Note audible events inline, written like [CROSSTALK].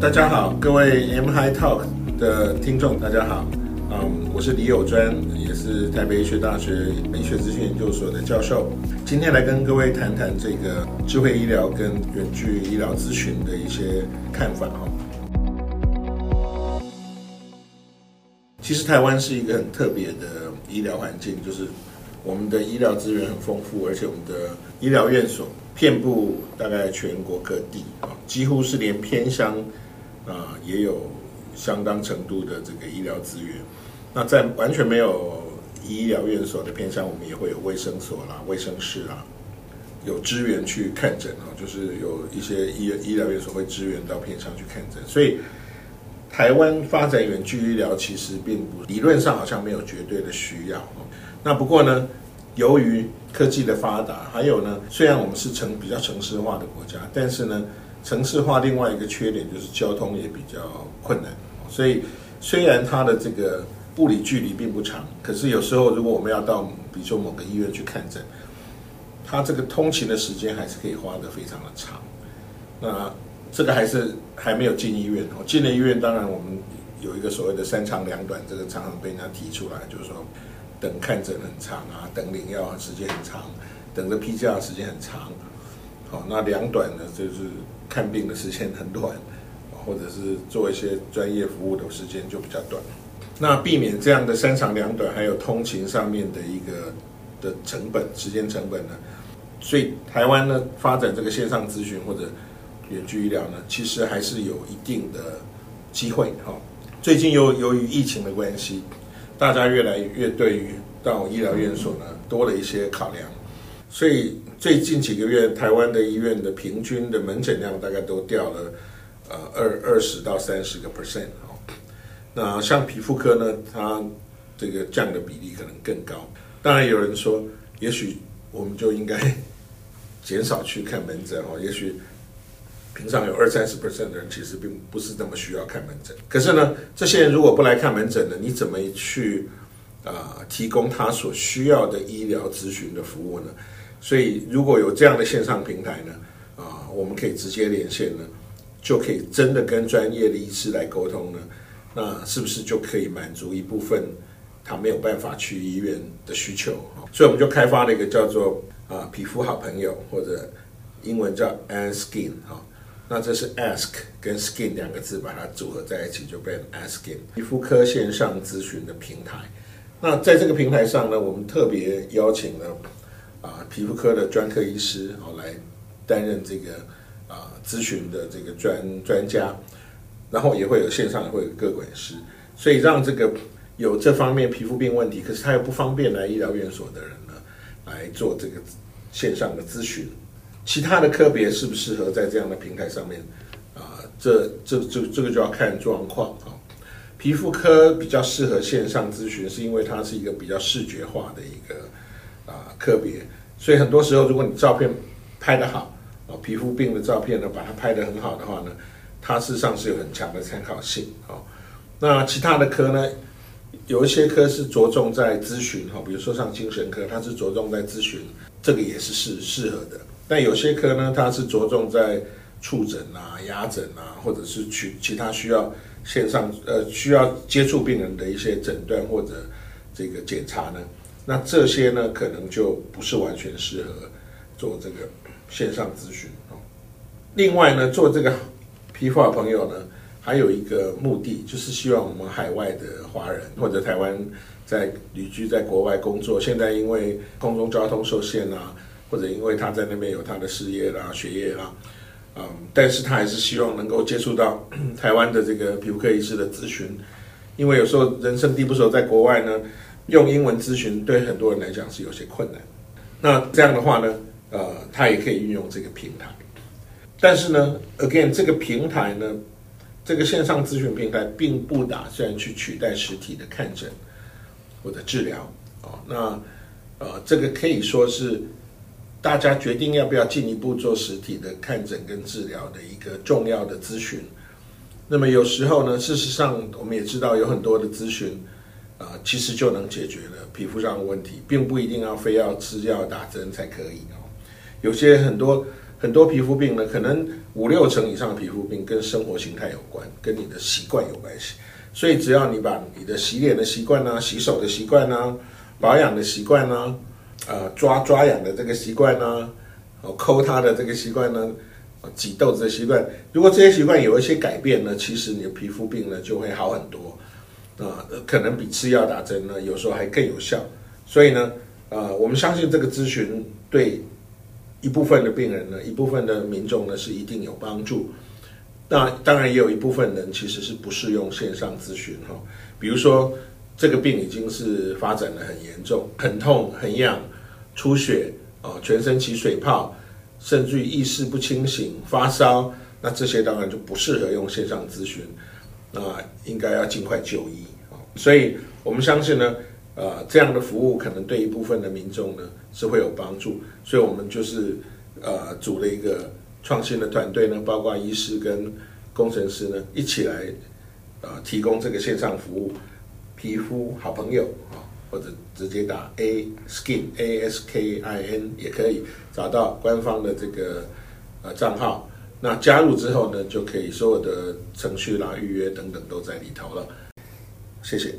大家好，各位 M High Talk 的听众，大家好。嗯，我是李友专，也是台北医学大学医学资讯研究所的教授。今天来跟各位谈谈这个智慧医疗跟远距医疗咨询的一些看法哈。其实台湾是一个很特别的医疗环境，就是我们的医疗资源很丰富，而且我们的医疗院所遍布大概全国各地啊，几乎是连偏乡啊也有相当程度的这个医疗资源。那在完全没有医疗院所的偏乡，我们也会有卫生所啦、卫生室啦，有支援去看诊啊，就是有一些医医疗院所会支援到偏乡去看诊。所以，台湾发展远距医疗其实并不理论上好像没有绝对的需要。那不过呢，由于科技的发达，还有呢，虽然我们是城比较城市化的国家，但是呢，城市化另外一个缺点就是交通也比较困难。所以，虽然它的这个物理距离并不长，可是有时候如果我们要到，比如说某个医院去看诊，它这个通勤的时间还是可以花得非常的长。那这个还是还没有进医院哦，进了医院，当然我们有一个所谓的三长两短，这个常常被人家提出来，就是说等看诊很长啊，等领药时间很长，等着批假时间很长。好，那两短呢，就是看病的时间很短，或者是做一些专业服务的时间就比较短。那避免这样的三长两短，还有通勤上面的一个的成本、时间成本呢？所以台湾呢发展这个线上咨询或者远距医疗呢，其实还是有一定的机会哈。最近由由于疫情的关系，大家越来越对于到医疗院所呢多了一些考量，所以最近几个月台湾的医院的平均的门诊量大概都掉了呃二二十到三十个 percent 哦。那像皮肤科呢，它这个降的比例可能更高。当然有人说，也许我们就应该减少去看门诊哦。也许平常有二三十 percent 的人其实并不是那么需要看门诊。可是呢，这些人如果不来看门诊呢，你怎么去啊、呃、提供他所需要的医疗咨询的服务呢？所以如果有这样的线上平台呢，啊、我们可以直接连线呢，就可以真的跟专业的医师来沟通呢。那是不是就可以满足一部分他没有办法去医院的需求？所以我们就开发了一个叫做啊皮肤好朋友，或者英文叫 AskSkin 哈。那这是 Ask 跟 Skin 两个字把它组合在一起，就变 AskSkin 皮肤科线上咨询的平台。那在这个平台上呢，我们特别邀请了啊皮肤科的专科医师哦来担任这个啊咨询的这个专专家。然后也会有线上也会有个管师，所以让这个有这方面皮肤病问题，可是他又不方便来医疗院所的人呢，来做这个线上的咨询。其他的科别适不适合在这样的平台上面啊？这这这这个就要看状况啊。皮肤科比较适合线上咨询，是因为它是一个比较视觉化的一个啊科别，所以很多时候如果你照片拍得好啊，皮肤病的照片呢，把它拍得很好的话呢。它事实上是有很强的参考性哦。那其他的科呢？有一些科是着重在咨询哈，比如说像精神科，它是着重在咨询，这个也是适适合的。但有些科呢，它是着重在触诊啊、压诊啊，或者是去其他需要线上呃需要接触病人的一些诊断或者这个检查呢。那这些呢，可能就不是完全适合做这个线上咨询哦。另外呢，做这个。皮肤好朋友呢，还有一个目的，就是希望我们海外的华人或者台湾在旅居在国外工作，现在因为空中交通受限啊，或者因为他在那边有他的事业啦、学业啦，嗯，但是他还是希望能够接触到 [CLEARS THROAT] 台湾的这个皮肤科医师的咨询，因为有时候人生地不熟，在国外呢，用英文咨询对很多人来讲是有些困难。那这样的话呢，呃，他也可以运用这个平台。但是呢，again，这个平台呢，这个线上咨询平台并不打算去取代实体的看诊或者治疗啊。那呃，这个可以说是大家决定要不要进一步做实体的看诊跟治疗的一个重要的咨询。那么有时候呢，事实上我们也知道有很多的咨询啊，呃，其实就能解决了皮肤上的问题，并不一定要非要吃药打针才可以哦。有些很多。很多皮肤病呢，可能五六成以上的皮肤病跟生活形态有关，跟你的习惯有关系。所以只要你把你的洗脸的习惯呢、洗手的习惯呢、保养的习惯呢、呃抓抓痒的这个习惯呢、哦抠它的这个习惯呢、挤痘子的习惯，如果这些习惯有一些改变呢，其实你的皮肤病呢就会好很多啊、可能比吃药打针呢有时候还更有效。所以呢，呃，我们相信这个咨询对一部分的病人呢，一部分的民众呢是一定有帮助。那当然也有一部分人其实是不适用线上咨询哈，比如说这个病已经是发展的很严重，很痛、很痒、出血啊，全身起水泡，甚至于意识不清醒、发烧，那这些当然就不适合用线上咨询，那应该要尽快就医啊。所以我们相信呢，呃，这样的服务可能对一部分的民众呢是会有帮助，所以我们就是呃组了一个。创新的团队呢，包括医师跟工程师呢，一起来，呃，提供这个线上服务，皮肤好朋友啊，或者直接打 A Skin A S K I N 也可以找到官方的这个呃账号。那加入之后呢，就可以所有的程序啦、预约等等都在里头了。谢谢。